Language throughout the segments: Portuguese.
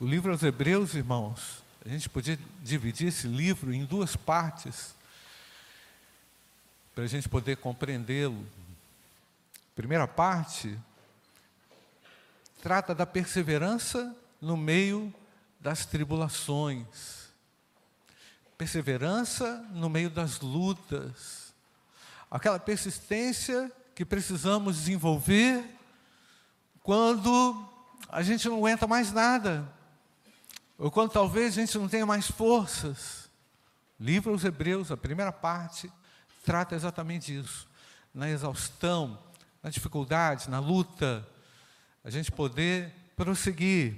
O livro aos Hebreus, irmãos, a gente podia dividir esse livro em duas partes para a gente poder compreendê-lo. Primeira parte trata da perseverança no meio das tribulações, perseverança no meio das lutas, aquela persistência que precisamos desenvolver quando a gente não aguenta mais nada, ou quando talvez a gente não tenha mais forças. Livro aos Hebreus, a primeira parte, trata exatamente disso. Na exaustão, na dificuldade, na luta, a gente poder prosseguir.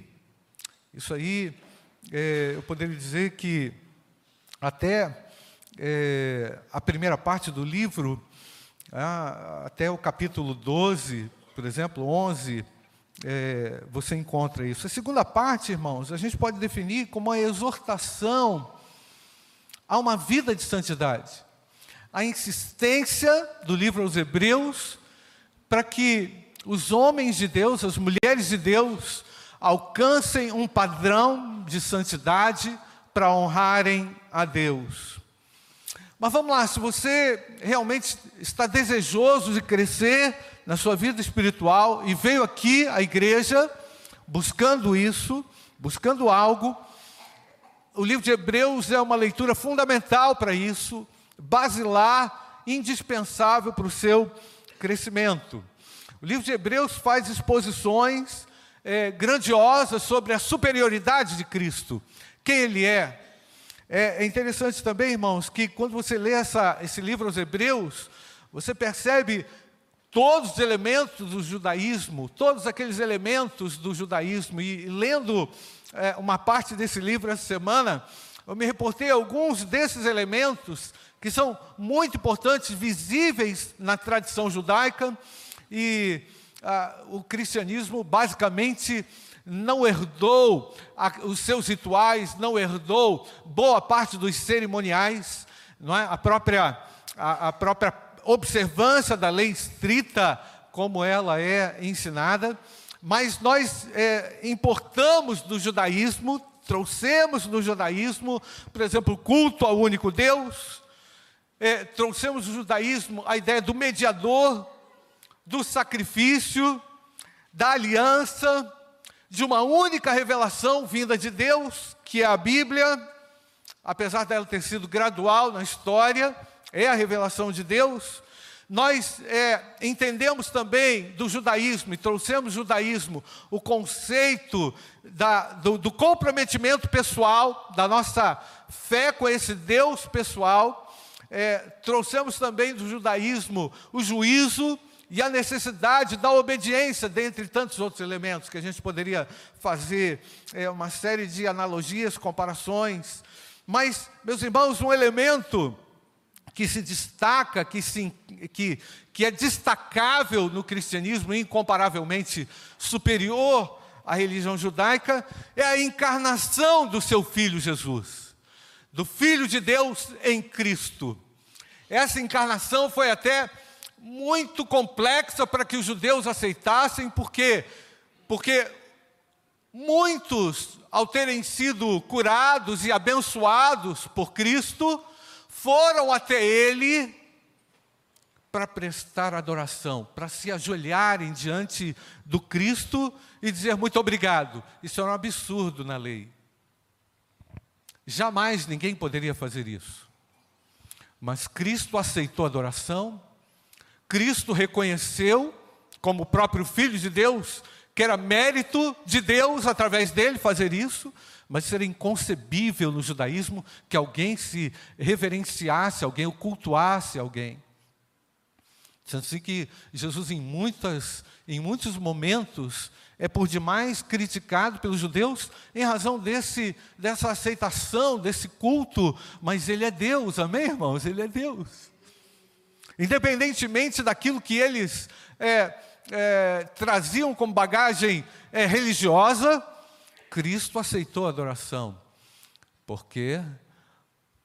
Isso aí, é, eu poderia dizer que até é, a primeira parte do livro, ah, até o capítulo 12, por exemplo, 11, é, você encontra isso. A segunda parte, irmãos, a gente pode definir como uma exortação a uma vida de santidade. A insistência do livro aos Hebreus para que os homens de Deus, as mulheres de Deus, alcancem um padrão de santidade para honrarem a Deus. Mas vamos lá, se você realmente está desejoso de crescer na sua vida espiritual e veio aqui à igreja buscando isso, buscando algo, o livro de Hebreus é uma leitura fundamental para isso, basilar, indispensável para o seu crescimento. O livro de Hebreus faz exposições é, grandiosas sobre a superioridade de Cristo, quem Ele é. É, é interessante também, irmãos, que quando você lê essa, esse livro aos Hebreus, você percebe todos os elementos do judaísmo, todos aqueles elementos do judaísmo, e, lendo é, uma parte desse livro essa semana, eu me reportei a alguns desses elementos que são muito importantes, visíveis na tradição judaica, e ah, o cristianismo basicamente não herdou a, os seus rituais, não herdou boa parte dos cerimoniais, não é? a, própria, a, a própria observância da lei estrita, como ela é ensinada, mas nós é, importamos do judaísmo, trouxemos do judaísmo, por exemplo, o culto ao único Deus, é, trouxemos do judaísmo a ideia do mediador do sacrifício, da aliança, de uma única revelação vinda de Deus, que é a Bíblia, apesar dela ter sido gradual na história, é a revelação de Deus. Nós é, entendemos também do judaísmo e trouxemos judaísmo o conceito da, do, do comprometimento pessoal, da nossa fé com esse Deus pessoal. É, trouxemos também do judaísmo o juízo, e a necessidade da obediência, dentre tantos outros elementos que a gente poderia fazer é, uma série de analogias, comparações. Mas, meus irmãos, um elemento que se destaca, que, se, que, que é destacável no cristianismo, incomparavelmente superior à religião judaica, é a encarnação do seu filho Jesus, do Filho de Deus em Cristo. Essa encarnação foi até muito complexa para que os judeus aceitassem, porque porque muitos, ao terem sido curados e abençoados por Cristo, foram até ele para prestar adoração, para se ajoelharem diante do Cristo e dizer muito obrigado. Isso é um absurdo na lei. Jamais ninguém poderia fazer isso. Mas Cristo aceitou a adoração, Cristo reconheceu, como o próprio Filho de Deus, que era mérito de Deus através dele fazer isso, mas seria inconcebível no judaísmo que alguém se reverenciasse, alguém o cultuasse alguém. Assim que Jesus, em, muitas, em muitos momentos, é por demais criticado pelos judeus em razão desse, dessa aceitação, desse culto, mas ele é Deus, amém, irmãos? Ele é Deus. Independentemente daquilo que eles é, é, traziam como bagagem é, religiosa, Cristo aceitou a adoração. Por quê?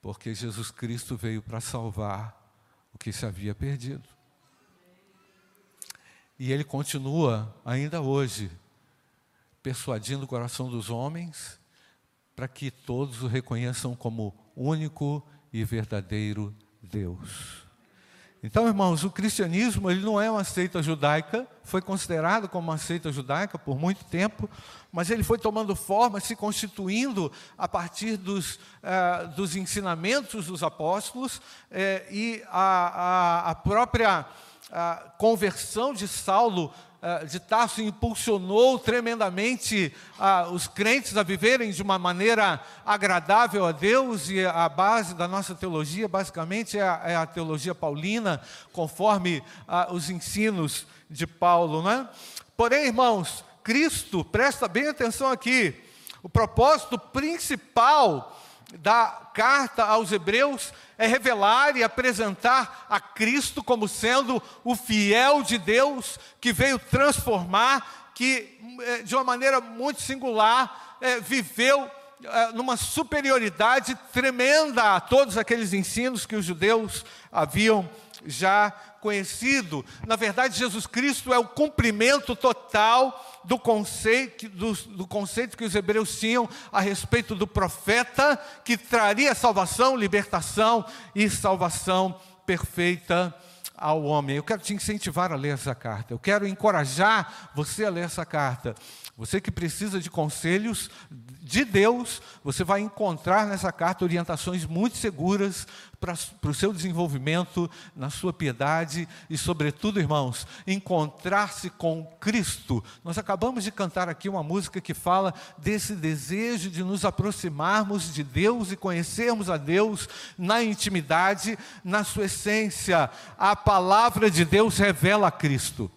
Porque Jesus Cristo veio para salvar o que se havia perdido. E ele continua ainda hoje persuadindo o coração dos homens, para que todos o reconheçam como único e verdadeiro Deus. Então, irmãos, o cristianismo ele não é uma seita judaica, foi considerado como uma seita judaica por muito tempo, mas ele foi tomando forma, se constituindo a partir dos, uh, dos ensinamentos dos apóstolos uh, e a, a, a própria a conversão de Saulo de Tarso impulsionou tremendamente os crentes a viverem de uma maneira agradável a Deus e a base da nossa teologia basicamente é a, é a teologia paulina, conforme os ensinos de Paulo, né? Porém, irmãos, Cristo, presta bem atenção aqui, o propósito principal da carta aos Hebreus é revelar e apresentar a Cristo como sendo o fiel de Deus que veio transformar, que eh, de uma maneira muito singular é, viveu é, numa superioridade tremenda a todos aqueles ensinos que os judeus haviam já conhecido. Na verdade, Jesus Cristo é o cumprimento total do conceito, do, do, conceito que os hebreus tinham a respeito do profeta que traria salvação, libertação e salvação perfeita ao homem. Eu quero te incentivar a ler essa carta. Eu quero encorajar você a ler essa carta. Você que precisa de conselhos de Deus, você vai encontrar nessa carta orientações muito seguras para, o seu desenvolvimento, na sua piedade e, sobretudo, irmãos, encontrar-se com Cristo. Nós acabamos de cantar aqui uma música que fala desse desejo de nos aproximarmos de Deus e conhecermos a Deus na intimidade, na sua essência. A palavra de Deus revela a Cristo.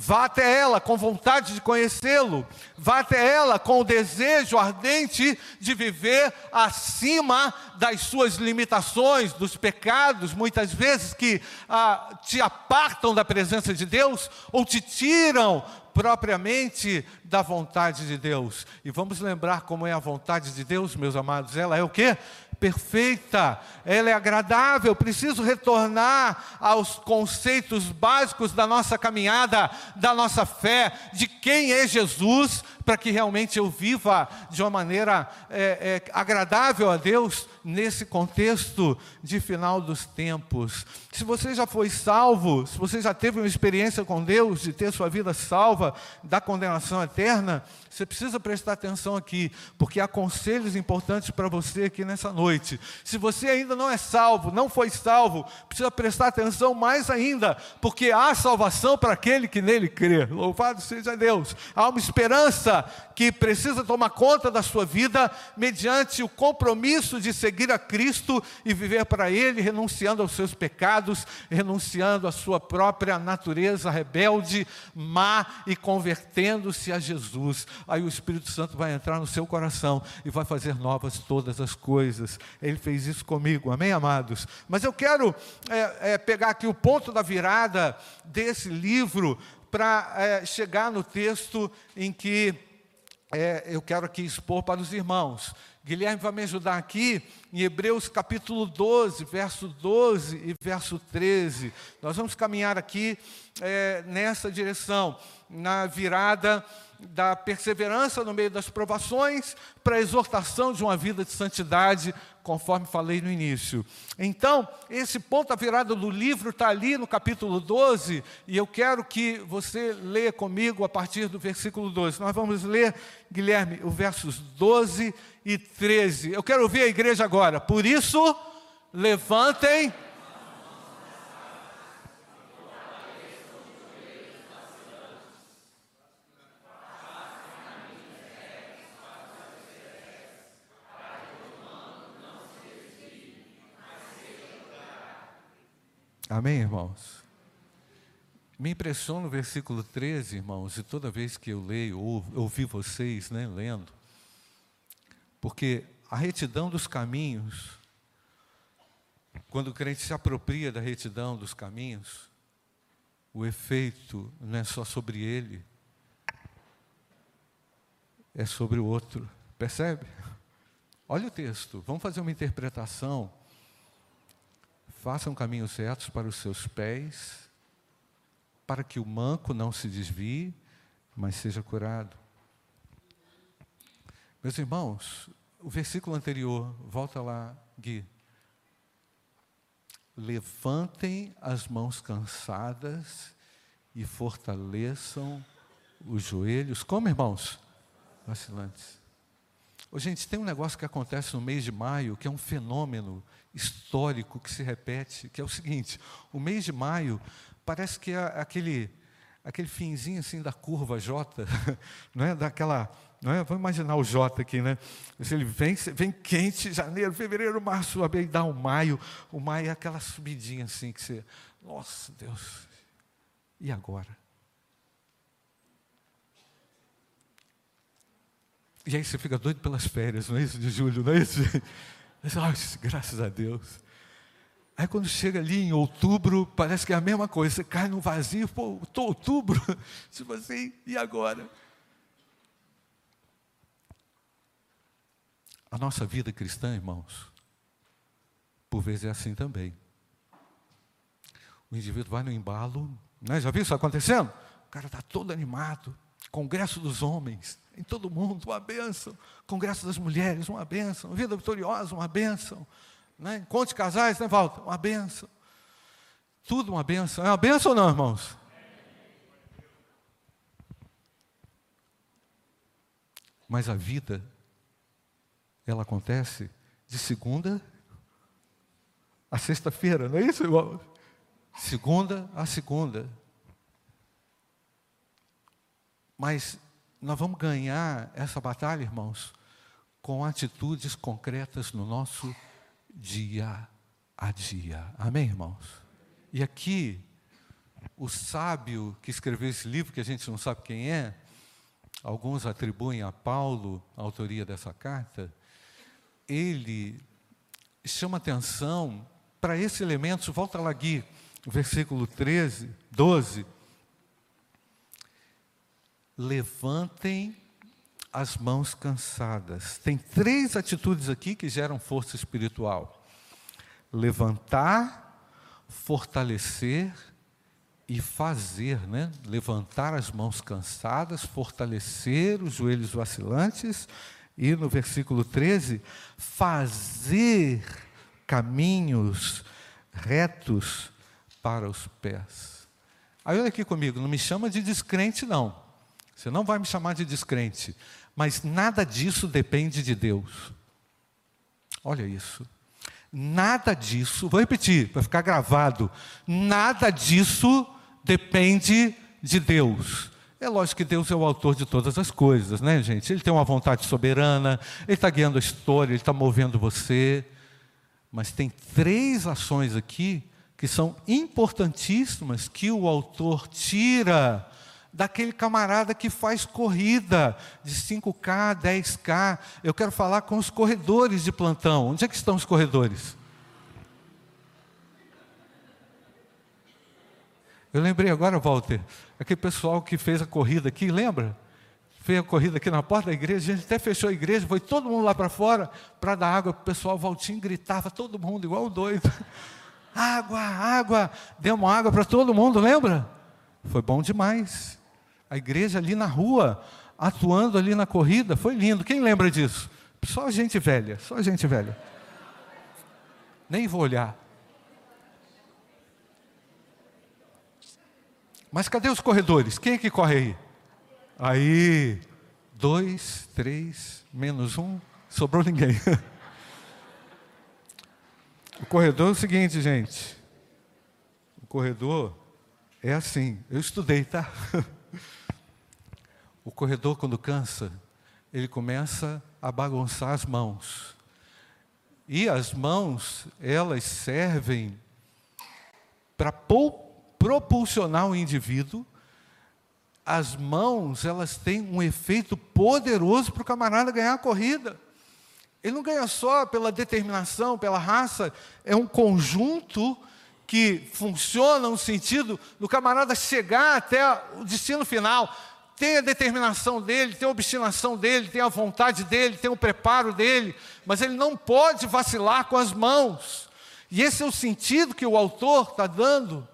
Vá até ela com vontade de conhecê-lo. Vá até ela com o desejo ardente de viver acima das suas limitações, dos pecados, muitas vezes que ah, te apartam da presença de Deus ou te tiram propriamente da vontade de Deus. E vamos lembrar como é a vontade de Deus, meus amados. Ela é o que? Perfeita, ela é agradável. Preciso retornar aos conceitos básicos da nossa caminhada, da nossa fé, de quem é Jesus, para que realmente eu viva de uma maneira é, é, agradável a Deus nesse contexto de final dos tempos. Se você já foi salvo, se você já teve uma experiência com Deus, de ter sua vida salva da condenação eterna, você precisa prestar atenção aqui, porque há conselhos importantes para você aqui nessa noite. Se você ainda não é salvo, não foi salvo, precisa prestar atenção mais ainda, porque há salvação para aquele que nele crê. Louvado seja Deus. Há uma esperança que precisa tomar conta da sua vida mediante o compromisso de seguir a Cristo e viver para Ele, renunciando aos seus pecados, renunciando à sua própria natureza rebelde, má e convertendo-se a Jesus aí o Espírito Santo vai entrar no seu coração e vai fazer novas todas as coisas. Ele fez isso comigo, amém, amados? Mas eu quero é, é, pegar aqui o ponto da virada desse livro para é, chegar no texto em que é, eu quero aqui expor para os irmãos. Guilherme vai me ajudar aqui em Hebreus capítulo 12, verso 12 e verso 13. Nós vamos caminhar aqui é, nessa direção, na virada da perseverança no meio das provações para a exortação de uma vida de santidade, conforme falei no início. Então, esse ponto, a virada do livro está ali no capítulo 12, e eu quero que você leia comigo a partir do versículo 12. Nós vamos ler, Guilherme, os versos 12 e 13. Eu quero ouvir a igreja agora. Por isso, levantem Amém, irmãos? Me impressiona o versículo 13, irmãos, e toda vez que eu leio, ou ouvi vocês né, lendo, porque a retidão dos caminhos, quando o crente se apropria da retidão dos caminhos, o efeito não é só sobre ele, é sobre o outro. Percebe? Olha o texto, vamos fazer uma interpretação façam caminhos certos para os seus pés, para que o manco não se desvie, mas seja curado. Meus irmãos, o versículo anterior, volta lá, Gui. Levantem as mãos cansadas e fortaleçam os joelhos. Como, irmãos? Vacilantes. Oh, gente, tem um negócio que acontece no mês de maio, que é um fenômeno histórico que se repete, que é o seguinte: o mês de maio parece que é aquele, aquele finzinho assim da curva J, não é? Daquela não é? Vamos imaginar o J aqui, né? Ele vem, vem quente, janeiro, fevereiro, março, abril, dá o maio. O maio é aquela subidinha assim que você, nossa Deus, e agora? E aí você fica doido pelas férias, não é isso de julho, não é isso? Ai, graças a Deus. Aí quando chega ali em outubro, parece que é a mesma coisa, você cai no vazio, pô, estou outubro, tipo assim, e agora? A nossa vida cristã, irmãos, por vezes é assim também. O indivíduo vai no embalo, né? já viu isso acontecendo? O cara está todo animado, congresso dos homens, em todo mundo, uma bênção. Congresso das mulheres, uma bênção. Vida vitoriosa, uma bênção. Né? Casais, né, Walter? Uma bênção. Tudo uma bênção. É uma bênção ou não, irmãos? Mas a vida ela acontece de segunda a sexta-feira, não é isso, irmão? Segunda a segunda. Mas nós vamos ganhar essa batalha, irmãos, com atitudes concretas no nosso dia a dia. Amém, irmãos? E aqui, o sábio que escreveu esse livro, que a gente não sabe quem é, alguns atribuem a Paulo a autoria dessa carta, ele chama atenção para esse elemento, volta lá aqui, versículo 13, 12. Levantem as mãos cansadas. Tem três atitudes aqui que geram força espiritual: levantar, fortalecer e fazer, né? Levantar as mãos cansadas, fortalecer os joelhos vacilantes e no versículo 13, fazer caminhos retos para os pés. Aí olha aqui comigo, não me chama de descrente, não. Você não vai me chamar de descrente. Mas nada disso depende de Deus. Olha isso. Nada disso, vou repetir para ficar gravado. Nada disso depende de Deus. É lógico que Deus é o autor de todas as coisas, né, gente? Ele tem uma vontade soberana, Ele está guiando a história, Ele está movendo você. Mas tem três ações aqui que são importantíssimas que o autor tira daquele camarada que faz corrida de 5K, 10K. Eu quero falar com os corredores de plantão. Onde é que estão os corredores? Eu lembrei agora, Walter, aquele pessoal que fez a corrida aqui, lembra? Fez a corrida aqui na porta da igreja, a gente até fechou a igreja, foi todo mundo lá para fora para dar água para o pessoal. O Valtinho gritava, todo mundo igual um doido. Água, água, demos água para todo mundo, lembra? Foi bom demais. A igreja ali na rua, atuando ali na corrida, foi lindo. Quem lembra disso? Só gente velha, só gente velha. Nem vou olhar. Mas cadê os corredores? Quem é que corre aí? Aí, dois, três, menos um, sobrou ninguém. O corredor é o seguinte, gente. O corredor é assim. Eu estudei, tá? O corredor, quando cansa, ele começa a bagunçar as mãos. E as mãos, elas servem para propulsionar o indivíduo, as mãos, elas têm um efeito poderoso para o camarada ganhar a corrida. Ele não ganha só pela determinação, pela raça, é um conjunto que funciona no sentido do camarada chegar até o destino final. Tem a determinação dele, tem a obstinação dele, tem a vontade dele, tem o preparo dele, mas ele não pode vacilar com as mãos. E esse é o sentido que o autor está dando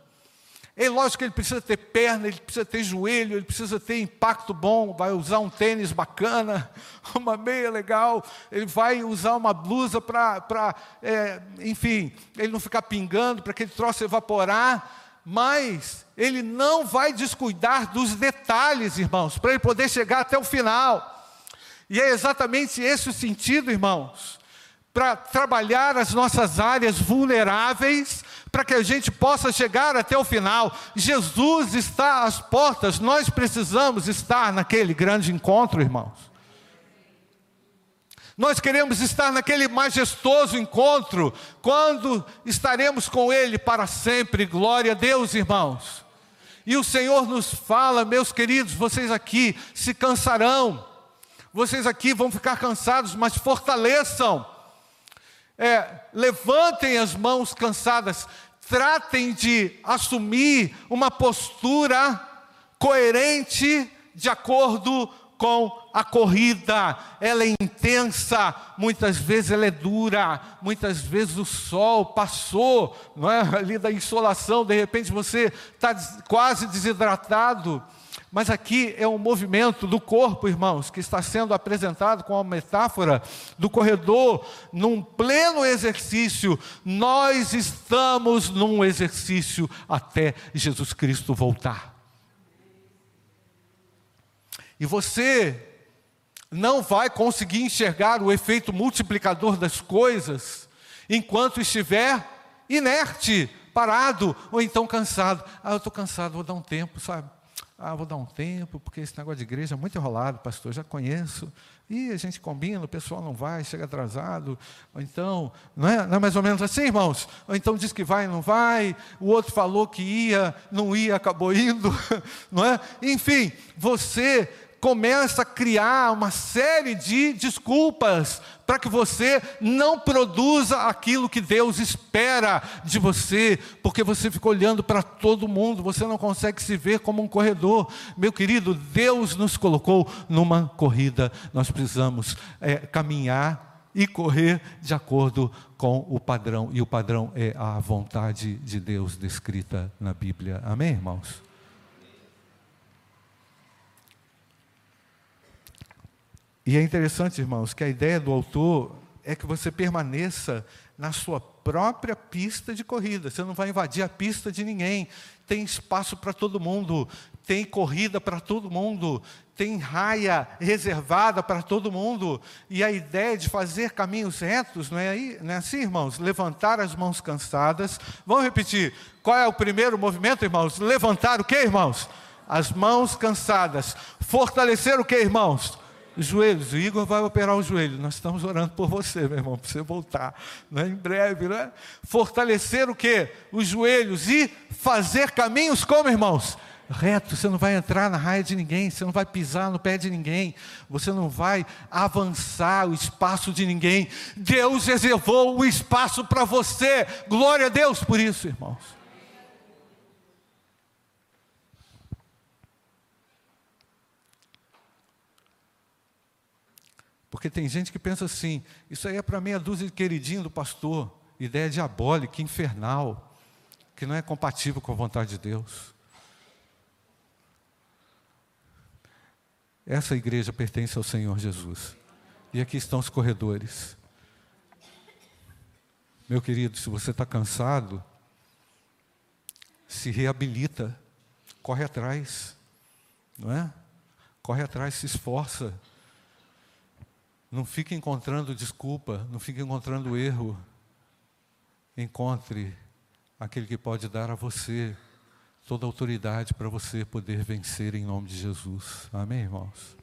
É lógico que ele precisa ter perna, ele precisa ter joelho, ele precisa ter impacto bom, vai usar um tênis bacana, uma meia legal, ele vai usar uma blusa para, é, enfim, ele não ficar pingando, para aquele troço evaporar, mas ele não vai descuidar dos detalhes, irmãos, para ele poder chegar até o final. E é exatamente esse o sentido, irmãos, para trabalhar as nossas áreas vulneráveis, para que a gente possa chegar até o final. Jesus está às portas, nós precisamos estar naquele grande encontro, irmãos. Nós queremos estar naquele majestoso encontro, quando estaremos com Ele para sempre. Glória a Deus, irmãos. E o Senhor nos fala, meus queridos, vocês aqui se cansarão, vocês aqui vão ficar cansados, mas fortaleçam. É, levantem as mãos cansadas, tratem de assumir uma postura coerente de acordo com a corrida. Ela é intensa, muitas vezes ela é dura, muitas vezes o sol passou, não é? ali da insolação, de repente você está quase desidratado. Mas aqui é um movimento do corpo, irmãos, que está sendo apresentado com a metáfora do corredor num pleno exercício. Nós estamos num exercício até Jesus Cristo voltar. E você não vai conseguir enxergar o efeito multiplicador das coisas enquanto estiver inerte, parado ou então cansado. Ah, eu estou cansado, vou dar um tempo, sabe? Ah, vou dar um tempo, porque esse negócio de igreja é muito enrolado, pastor, já conheço. E a gente combina, o pessoal não vai, chega atrasado. Ou então, não é, não é mais ou menos assim, irmãos? Ou então diz que vai, não vai. O outro falou que ia, não ia, acabou indo. Não é? Enfim, você começa a criar uma série de desculpas para que você não produza aquilo que Deus espera de você, porque você fica olhando para todo mundo, você não consegue se ver como um corredor. Meu querido, Deus nos colocou numa corrida, nós precisamos é, caminhar e correr de acordo com o padrão, e o padrão é a vontade de Deus descrita na Bíblia. Amém, irmãos? E é interessante, irmãos, que a ideia do autor é que você permaneça na sua própria pista de corrida. Você não vai invadir a pista de ninguém. Tem espaço para todo mundo, tem corrida para todo mundo, tem raia reservada para todo mundo. E a ideia de fazer caminhos retos, não é, aí, não é assim, irmãos? Levantar as mãos cansadas. Vamos repetir. Qual é o primeiro movimento, irmãos? Levantar o que, irmãos? As mãos cansadas. Fortalecer o que, irmãos? Joelhos. O Igor vai operar o joelho. Nós estamos orando por você, meu irmão, para você voltar. Né? Em breve, né? Fortalecer o quê? Os joelhos e fazer caminhos como, irmãos? Reto, você não vai entrar na raia de ninguém, você não vai pisar no pé de ninguém, você não vai avançar o espaço de ninguém. Deus reservou o espaço para você. Glória a Deus por isso, irmãos. Porque tem gente que pensa assim: isso aí é para meia dúzia de queridinho do pastor, ideia diabólica, infernal, que não é compatível com a vontade de Deus. Essa igreja pertence ao Senhor Jesus. E aqui estão os corredores. Meu querido, se você está cansado, se reabilita, corre atrás, não é? Corre atrás, se esforça. Não fique encontrando desculpa, não fique encontrando erro. Encontre aquele que pode dar a você toda a autoridade para você poder vencer em nome de Jesus. Amém, irmãos?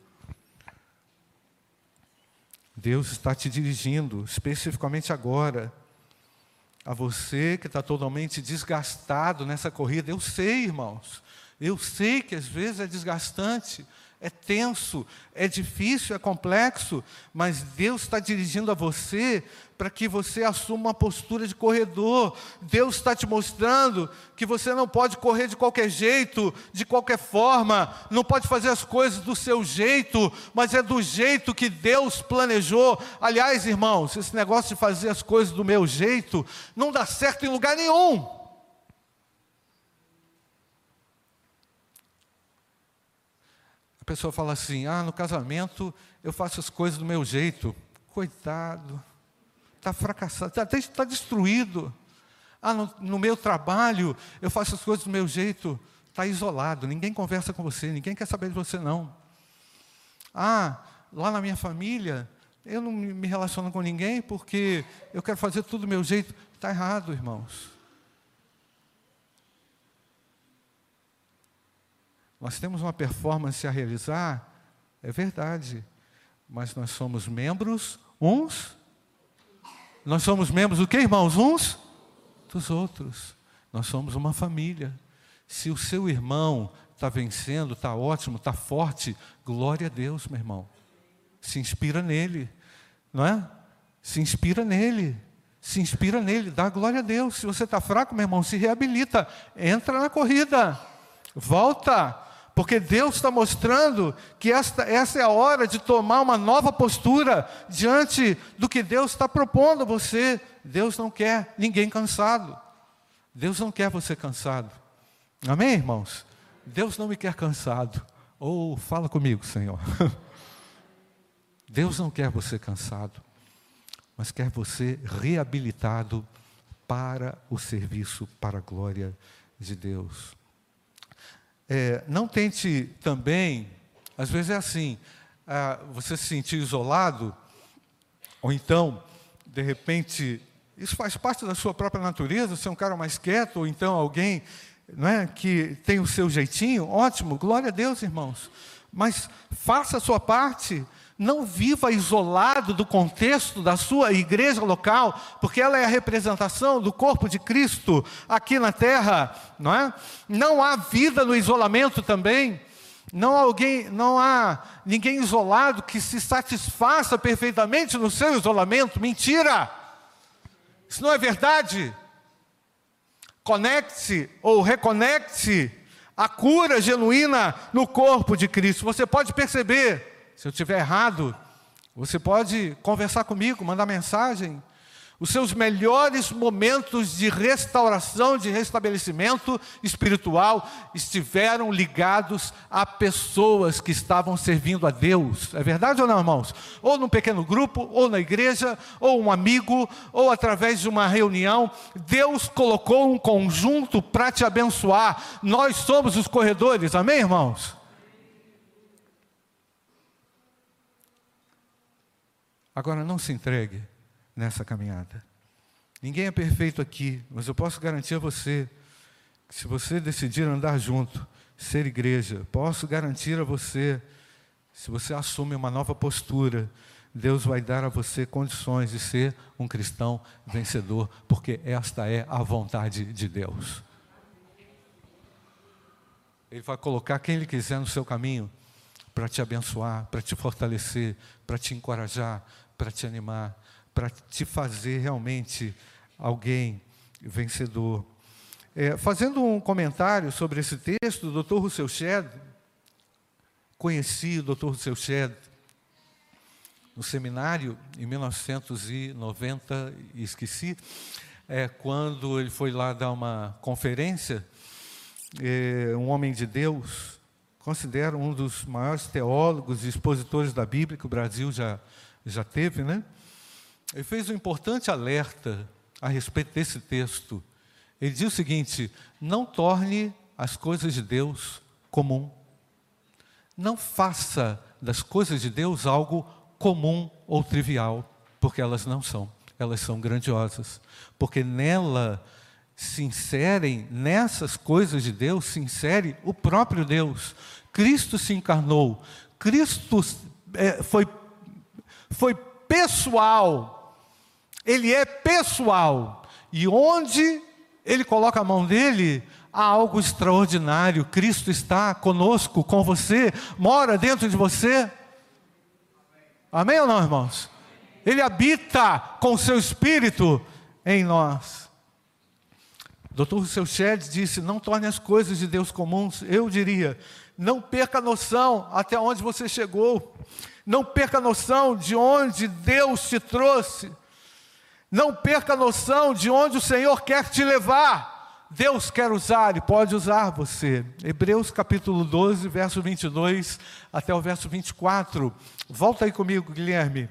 Deus está te dirigindo, especificamente agora, a você que está totalmente desgastado nessa corrida. Eu sei, irmãos, eu sei que às vezes é desgastante, é tenso, é difícil, é complexo, mas Deus está dirigindo a você para que você assuma uma postura de corredor. Deus está te mostrando que você não pode correr de qualquer jeito, de qualquer forma, não pode fazer as coisas do seu jeito, mas é do jeito que Deus planejou. Aliás, irmãos, esse negócio de fazer as coisas do meu jeito não dá certo em lugar nenhum. Pessoa fala assim: ah, no casamento eu faço as coisas do meu jeito. Coitado, está fracassado, está tá destruído. Ah, no, no, meu trabalho eu faço as coisas do meu jeito. Está isolado, ninguém conversa com você, ninguém quer saber de você, não. Ah, lá na minha família eu não me relaciono com ninguém porque eu quero fazer tudo do meu jeito. Está errado, irmãos. Nós temos uma performance a realizar, é verdade, mas nós somos membros uns. Nós somos membros do que, irmãos? Uns dos outros. Nós somos uma família. Se o seu irmão está vencendo, está ótimo, está forte, glória a Deus, meu irmão. Se inspira nele, não é? Se inspira nele. Se inspira nele, dá glória a Deus. Se você está fraco, meu irmão, se reabilita. Entra na corrida. Volta porque Deus está mostrando que esta, essa é a hora de tomar uma nova postura diante do que Deus está propondo a você. Deus não quer ninguém cansado. Deus não quer você cansado. Amém, irmãos? Deus não me quer cansado. Ou oh, fala comigo, Senhor. Deus não quer você cansado, mas quer você reabilitado para o serviço, para a glória de Deus. É, não tente também, às vezes é assim, ah, você se sentir isolado, ou então, de repente, isso faz parte da sua própria natureza, ser um cara mais quieto, ou então alguém não é, que tem o seu jeitinho, ótimo, glória a Deus, irmãos. Mas faça a sua parte, não viva isolado do contexto da sua igreja local, porque ela é a representação do corpo de Cristo aqui na terra, não é? Não há vida no isolamento também. Não há alguém, não há ninguém isolado que se satisfaça perfeitamente no seu isolamento. Mentira! Isso não é verdade. Conecte-se ou reconecte a cura genuína no corpo de Cristo. Você pode perceber se eu estiver errado, você pode conversar comigo, mandar mensagem. Os seus melhores momentos de restauração, de restabelecimento espiritual estiveram ligados a pessoas que estavam servindo a Deus. É verdade ou não, irmãos? Ou num pequeno grupo, ou na igreja, ou um amigo, ou através de uma reunião. Deus colocou um conjunto para te abençoar. Nós somos os corredores, amém, irmãos? Agora, não se entregue nessa caminhada. Ninguém é perfeito aqui, mas eu posso garantir a você que se você decidir andar junto, ser igreja, posso garantir a você, se você assume uma nova postura, Deus vai dar a você condições de ser um cristão vencedor, porque esta é a vontade de Deus. Ele vai colocar quem Ele quiser no seu caminho para te abençoar, para te fortalecer, para te encorajar, para te animar, para te fazer realmente alguém vencedor. É, fazendo um comentário sobre esse texto, o Dr. Rousseau Shedd, conheci o Dr. Rousseau Shedd no seminário em 1990, e esqueci, é, quando ele foi lá dar uma conferência, é, um homem de Deus, considero um dos maiores teólogos e expositores da Bíblia que o Brasil já já teve, né? Ele fez um importante alerta a respeito desse texto. Ele diz o seguinte: não torne as coisas de Deus comum. Não faça das coisas de Deus algo comum ou trivial, porque elas não são. Elas são grandiosas, porque nela se inserem, nessas coisas de Deus, se insere o próprio Deus. Cristo se encarnou, Cristo é, foi foi pessoal. Ele é pessoal. E onde ele coloca a mão dele, há algo extraordinário. Cristo está conosco, com você, mora dentro de você. Amém ou não, irmãos? Ele habita com o seu espírito em nós. Dr. Rousseau Shedd disse: Não torne as coisas de Deus comuns. Eu diria: Não perca a noção até onde você chegou. Não perca a noção de onde Deus te trouxe. Não perca a noção de onde o Senhor quer te levar. Deus quer usar e pode usar você. Hebreus capítulo 12, verso 22 até o verso 24. Volta aí comigo, Guilherme.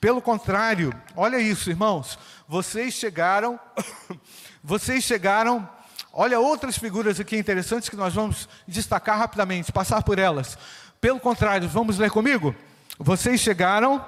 Pelo contrário, olha isso, irmãos. Vocês chegaram, vocês chegaram. Olha outras figuras aqui interessantes que nós vamos destacar rapidamente, passar por elas. Pelo contrário, vamos ler comigo? Vocês chegaram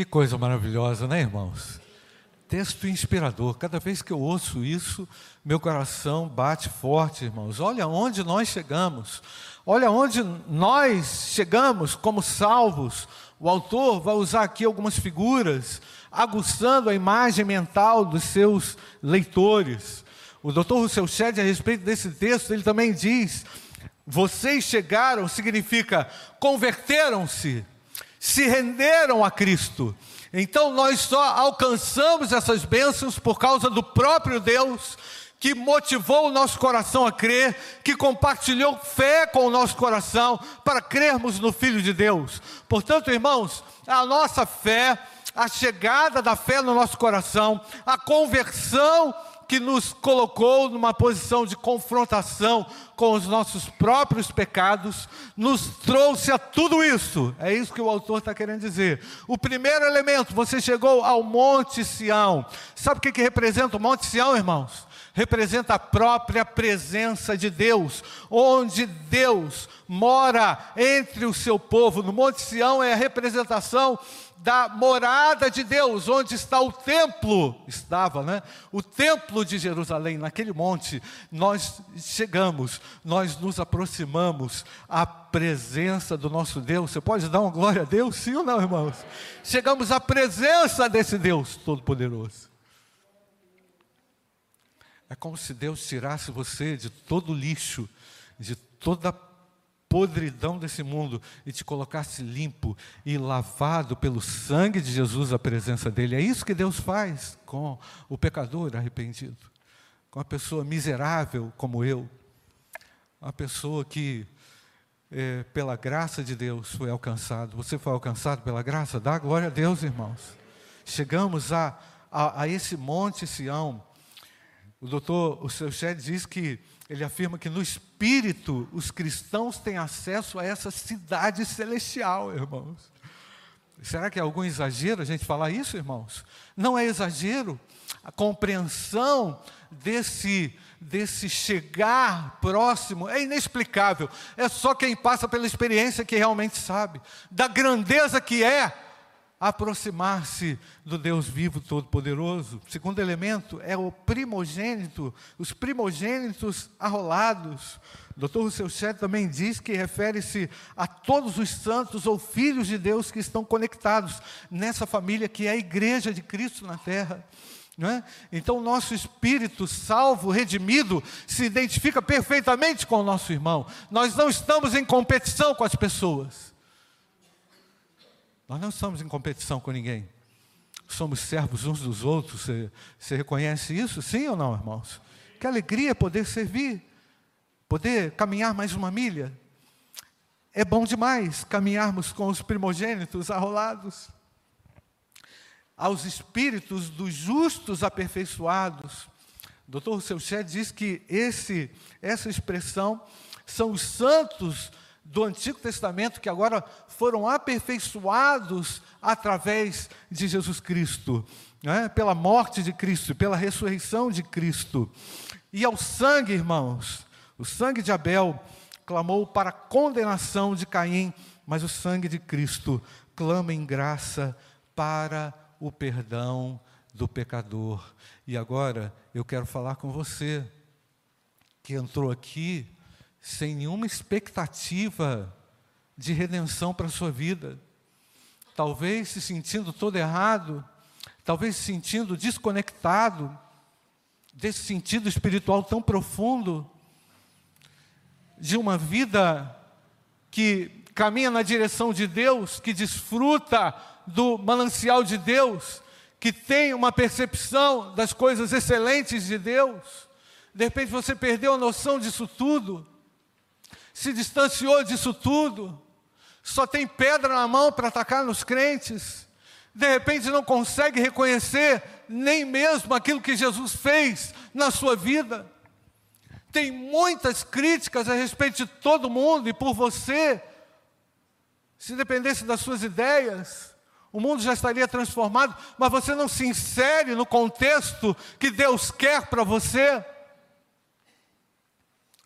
Que coisa maravilhosa, né, irmãos? Texto inspirador. Cada vez que eu ouço isso, meu coração bate forte, irmãos. Olha onde nós chegamos. Olha onde nós chegamos como salvos. O autor vai usar aqui algumas figuras, aguçando a imagem mental dos seus leitores. O doutor Rousseau Shedd, a respeito desse texto, ele também diz: vocês chegaram significa converteram-se se renderam a Cristo. Então nós só alcançamos essas bênçãos por causa do próprio Deus que motivou o nosso coração a crer, que compartilhou fé com o nosso coração para crermos no Filho de Deus. Portanto, irmãos, a nossa fé, a chegada da fé no nosso coração, a conversão que nos colocou numa posição de confrontação com os nossos próprios pecados, nos trouxe a tudo isso. É isso que o autor está querendo dizer. O primeiro elemento, você chegou ao Monte Sião. Sabe o que, que representa o Monte Sião, irmãos? representa a própria presença de Deus, onde Deus mora entre o seu povo. No Monte Sião é a representação da morada de Deus, onde está o templo, estava, né? O templo de Jerusalém, naquele monte, nós chegamos, nós nos aproximamos à presença do nosso Deus. Você pode dar uma glória a Deus, sim ou não, irmãos? Chegamos à presença desse Deus Todo-Poderoso. É como se Deus tirasse você de todo o lixo, de toda a podridão desse mundo e te colocasse limpo e lavado pelo sangue de Jesus a presença dele. É isso que Deus faz com o pecador arrependido, com a pessoa miserável como eu, uma pessoa que é, pela graça de Deus foi alcançado. Você foi alcançado pela graça? Dá glória a Deus, irmãos. Chegamos a, a, a esse monte Sião. O doutor, o seu Shed diz que ele afirma que no espírito os cristãos têm acesso a essa cidade celestial, irmãos. Será que é algum exagero a gente falar isso, irmãos? Não é exagero. A compreensão desse desse chegar próximo é inexplicável. É só quem passa pela experiência que realmente sabe da grandeza que é aproximar-se do Deus vivo todo-poderoso. Segundo elemento é o primogênito, os primogênitos arrolados. O Dr. Rousseau Chet também diz que refere-se a todos os santos ou filhos de Deus que estão conectados nessa família que é a igreja de Cristo na terra. É? Então, o nosso espírito salvo, redimido, se identifica perfeitamente com o nosso irmão. Nós não estamos em competição com as pessoas. Nós não estamos em competição com ninguém. Somos servos uns dos outros. Você, você reconhece isso? Sim ou não, irmãos? Que alegria poder servir, poder caminhar mais uma milha. É bom demais caminharmos com os primogênitos arrolados. Aos espíritos dos justos aperfeiçoados. Doutor Seuché diz que esse, essa expressão são os santos do Antigo Testamento que agora foram aperfeiçoados através de Jesus Cristo, né? pela morte de Cristo, pela ressurreição de Cristo. E ao sangue, irmãos, o sangue de Abel clamou para a condenação de Caim, mas o sangue de Cristo clama em graça para o perdão do pecador. E agora eu quero falar com você que entrou aqui sem nenhuma expectativa de redenção para a sua vida, talvez se sentindo todo errado, talvez se sentindo desconectado desse sentido espiritual tão profundo, de uma vida que caminha na direção de Deus, que desfruta do manancial de Deus, que tem uma percepção das coisas excelentes de Deus. De repente você perdeu a noção disso tudo, se distanciou disso tudo, só tem pedra na mão para atacar nos crentes, de repente não consegue reconhecer nem mesmo aquilo que Jesus fez na sua vida. Tem muitas críticas a respeito de todo mundo e por você. Se dependesse das suas ideias, o mundo já estaria transformado, mas você não se insere no contexto que Deus quer para você.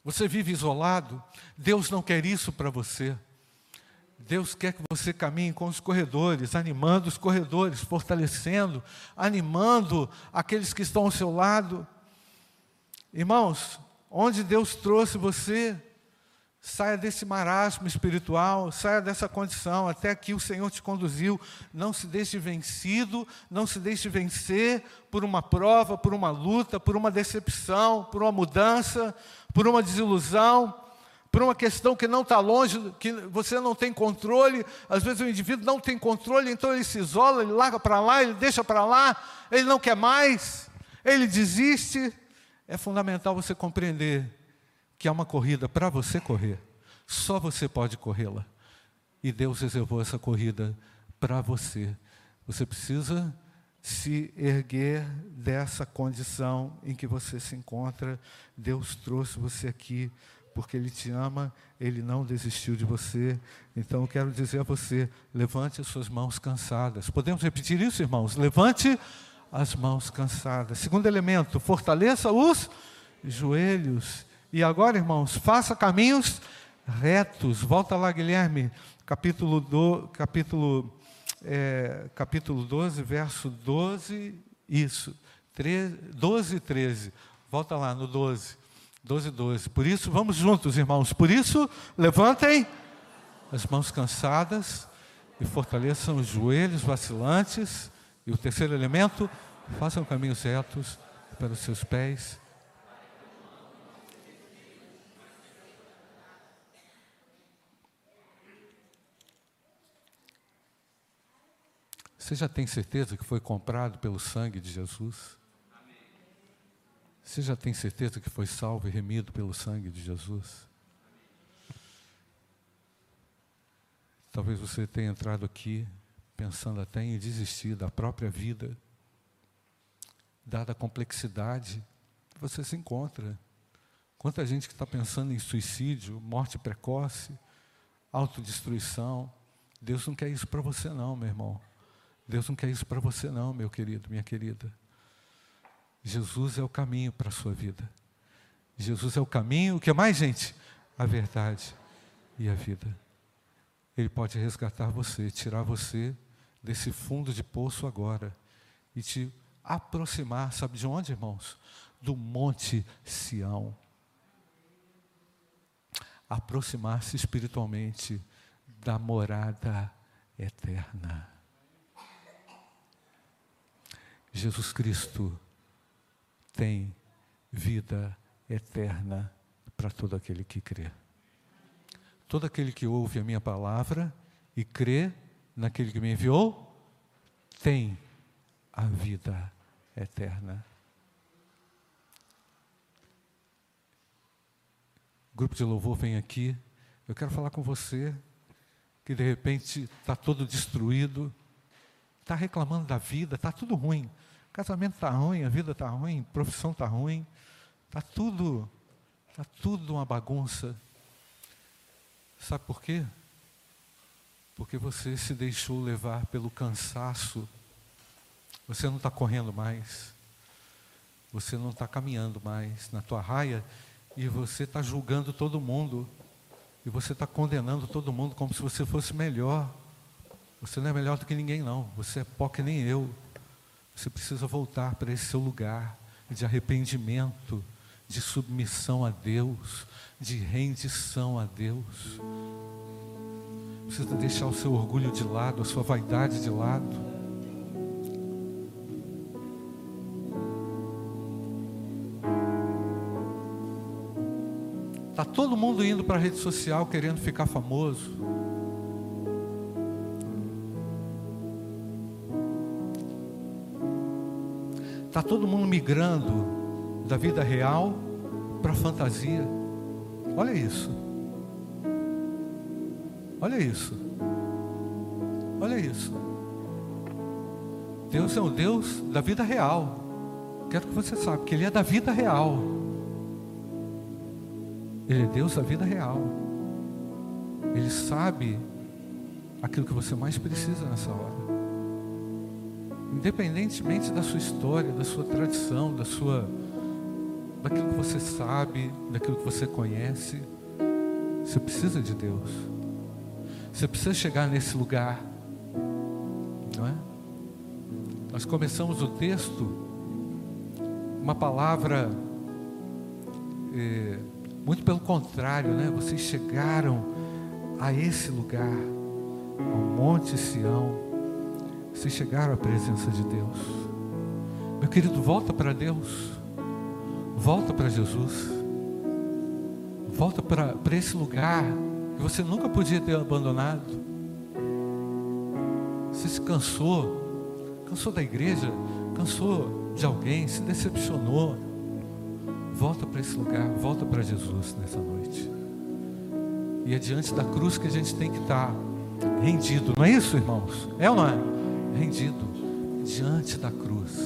Você vive isolado, Deus não quer isso para você. Deus quer que você caminhe com os corredores, animando os corredores, fortalecendo, animando aqueles que estão ao seu lado. Irmãos, onde Deus trouxe você, saia desse marasmo espiritual, saia dessa condição, até aqui o Senhor te conduziu. Não se deixe vencido, não se deixe vencer por uma prova, por uma luta, por uma decepção, por uma mudança, por uma desilusão por uma questão que não está longe, que você não tem controle. Às vezes o indivíduo não tem controle, então ele se isola, ele larga para lá, ele deixa para lá, ele não quer mais, ele desiste. É fundamental você compreender que há uma corrida para você correr, só você pode corrê-la. E Deus reservou essa corrida para você. Você precisa se erguer dessa condição em que você se encontra. Deus trouxe você aqui porque Ele te ama, Ele não desistiu de você. Então eu quero dizer a você: levante as suas mãos cansadas. Podemos repetir isso, irmãos? Levante as mãos cansadas. Segundo elemento, fortaleça os joelhos. E agora, irmãos, faça caminhos retos. Volta lá, Guilherme, capítulo, do, capítulo, é, capítulo 12, verso 12, isso, 13, 12 e 13. Volta lá no 12. 12, 12. Por isso, vamos juntos, irmãos. Por isso, levantem as mãos cansadas e fortaleçam os joelhos vacilantes. E o terceiro elemento, façam caminhos retos para os seus pés. Você já tem certeza que foi comprado pelo sangue de Jesus? Você já tem certeza que foi salvo e remido pelo sangue de Jesus? Talvez você tenha entrado aqui pensando até em desistir da própria vida, dada a complexidade que você se encontra. Quanta gente que está pensando em suicídio, morte precoce, autodestruição. Deus não quer isso para você, não, meu irmão. Deus não quer isso para você, não, meu querido, minha querida. Jesus é o caminho para a sua vida. Jesus é o caminho, o que mais, gente? A verdade e a vida. Ele pode resgatar você, tirar você desse fundo de poço agora e te aproximar, sabe de onde, irmãos? Do Monte Sião. Aproximar-se espiritualmente da morada eterna. Jesus Cristo tem vida eterna para todo aquele que crê. Todo aquele que ouve a minha palavra e crê naquele que me enviou, tem a vida eterna. Grupo de louvor vem aqui. Eu quero falar com você que de repente está todo destruído, está reclamando da vida, está tudo ruim casamento está ruim, a vida está ruim, profissão está ruim, está tudo, está tudo uma bagunça. Sabe por quê? Porque você se deixou levar pelo cansaço. Você não está correndo mais. Você não está caminhando mais na tua raia e você está julgando todo mundo. E você está condenando todo mundo como se você fosse melhor. Você não é melhor do que ninguém, não. Você é pó que nem eu. Você precisa voltar para esse seu lugar de arrependimento, de submissão a Deus, de rendição a Deus. Precisa deixar o seu orgulho de lado, a sua vaidade de lado. Está todo mundo indo para a rede social querendo ficar famoso. Está todo mundo migrando da vida real para a fantasia. Olha isso. Olha isso. Olha isso. Deus é o Deus da vida real. Quero que você saiba que Ele é da vida real. Ele é Deus da vida real. Ele sabe aquilo que você mais precisa nessa hora. Independentemente da sua história, da sua tradição, da sua daquilo que você sabe, daquilo que você conhece, você precisa de Deus. Você precisa chegar nesse lugar, não é? Nós começamos o texto, uma palavra eh, muito pelo contrário, né? Vocês chegaram a esse lugar, ao Monte Sião. Vocês chegaram à presença de Deus. Meu querido, volta para Deus. Volta para Jesus. Volta para esse lugar que você nunca podia ter abandonado. Você se cansou, cansou da igreja, cansou de alguém, se decepcionou Volta para esse lugar, volta para Jesus nessa noite. E é diante da cruz que a gente tem que estar rendido, não é isso, irmãos? É ou não é? Rendido diante da cruz.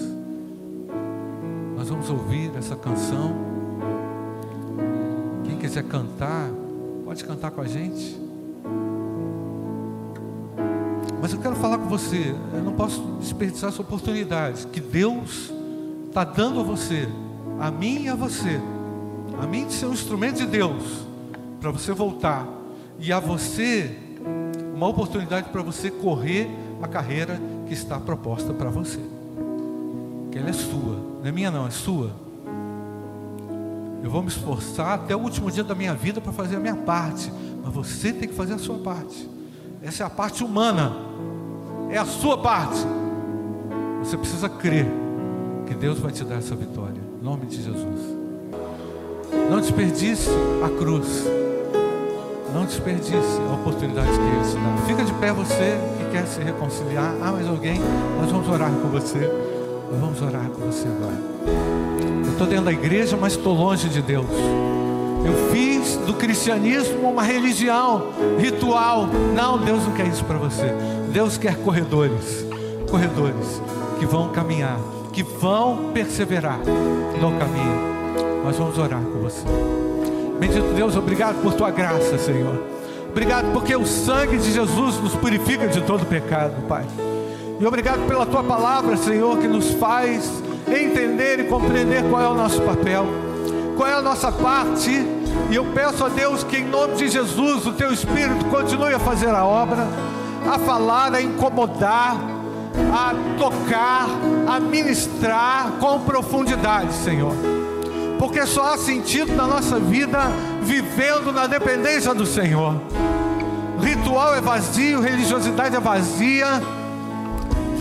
Nós vamos ouvir essa canção. Quem quiser cantar, pode cantar com a gente. Mas eu quero falar com você, eu não posso desperdiçar essa oportunidade que Deus está dando a você a mim e a você, a mim de ser um instrumento de Deus, para você voltar, e a você, uma oportunidade para você correr a carreira que está proposta para você. Que ela é sua, não é minha, não, é sua. Eu vou me esforçar até o último dia da minha vida para fazer a minha parte, mas você tem que fazer a sua parte. Essa é a parte humana, é a sua parte. Você precisa crer que Deus vai te dar essa vitória. Em nome de Jesus. Não desperdice a cruz. Não desperdice a oportunidade que Ele te dá. Fica de pé você quer se reconciliar. Ah, mais alguém? Nós vamos orar com você. Nós vamos orar com você agora. Eu estou dentro da igreja, mas estou longe de Deus. Eu fiz do cristianismo uma religião, ritual. Não, Deus não quer isso para você. Deus quer corredores, corredores que vão caminhar que vão perseverar no caminho. Nós vamos orar com você. Bendito Deus, obrigado por tua graça, Senhor. Obrigado porque o sangue de Jesus nos purifica de todo pecado, Pai. E obrigado pela tua palavra, Senhor, que nos faz entender e compreender qual é o nosso papel, qual é a nossa parte. E eu peço a Deus que, em nome de Jesus, o teu Espírito continue a fazer a obra, a falar, a incomodar a tocar, a ministrar com profundidade, Senhor. Porque só há sentido na nossa vida vivendo na dependência do Senhor. Ritual é vazio, religiosidade é vazia,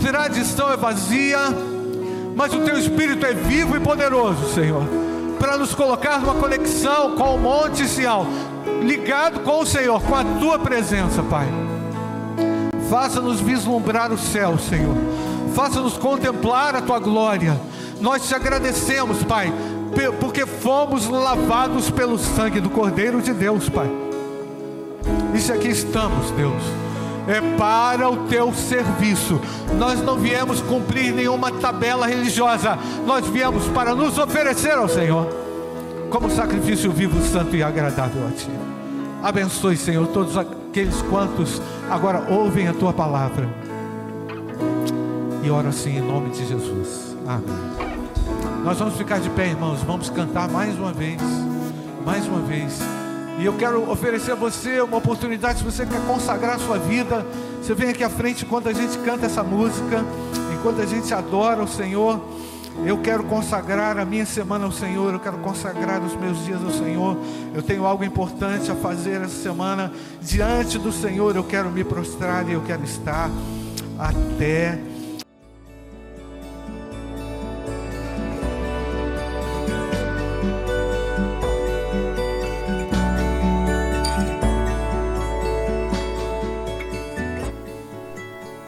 tradição é vazia, mas o teu espírito é vivo e poderoso, Senhor, para nos colocar numa conexão com o Monte Sião, ligado com o Senhor, com a tua presença, Pai. Faça-nos vislumbrar o céu, Senhor. Faça-nos contemplar a tua glória. Nós te agradecemos, Pai, porque fomos lavados pelo sangue do Cordeiro de Deus, Pai. Se aqui estamos, Deus, é para o teu serviço. Nós não viemos cumprir nenhuma tabela religiosa, nós viemos para nos oferecer ao Senhor como sacrifício vivo, santo e agradável a Ti. Abençoe, Senhor, todos aqueles quantos agora ouvem a tua palavra. E oro assim em nome de Jesus. Amém. Nós vamos ficar de pé, irmãos. Vamos cantar mais uma vez. Mais uma vez. E eu quero oferecer a você uma oportunidade, se você quer consagrar a sua vida, você vem aqui à frente enquanto a gente canta essa música, enquanto a gente adora o Senhor. Eu quero consagrar a minha semana ao Senhor, eu quero consagrar os meus dias ao Senhor. Eu tenho algo importante a fazer essa semana. Diante do Senhor eu quero me prostrar e eu quero estar até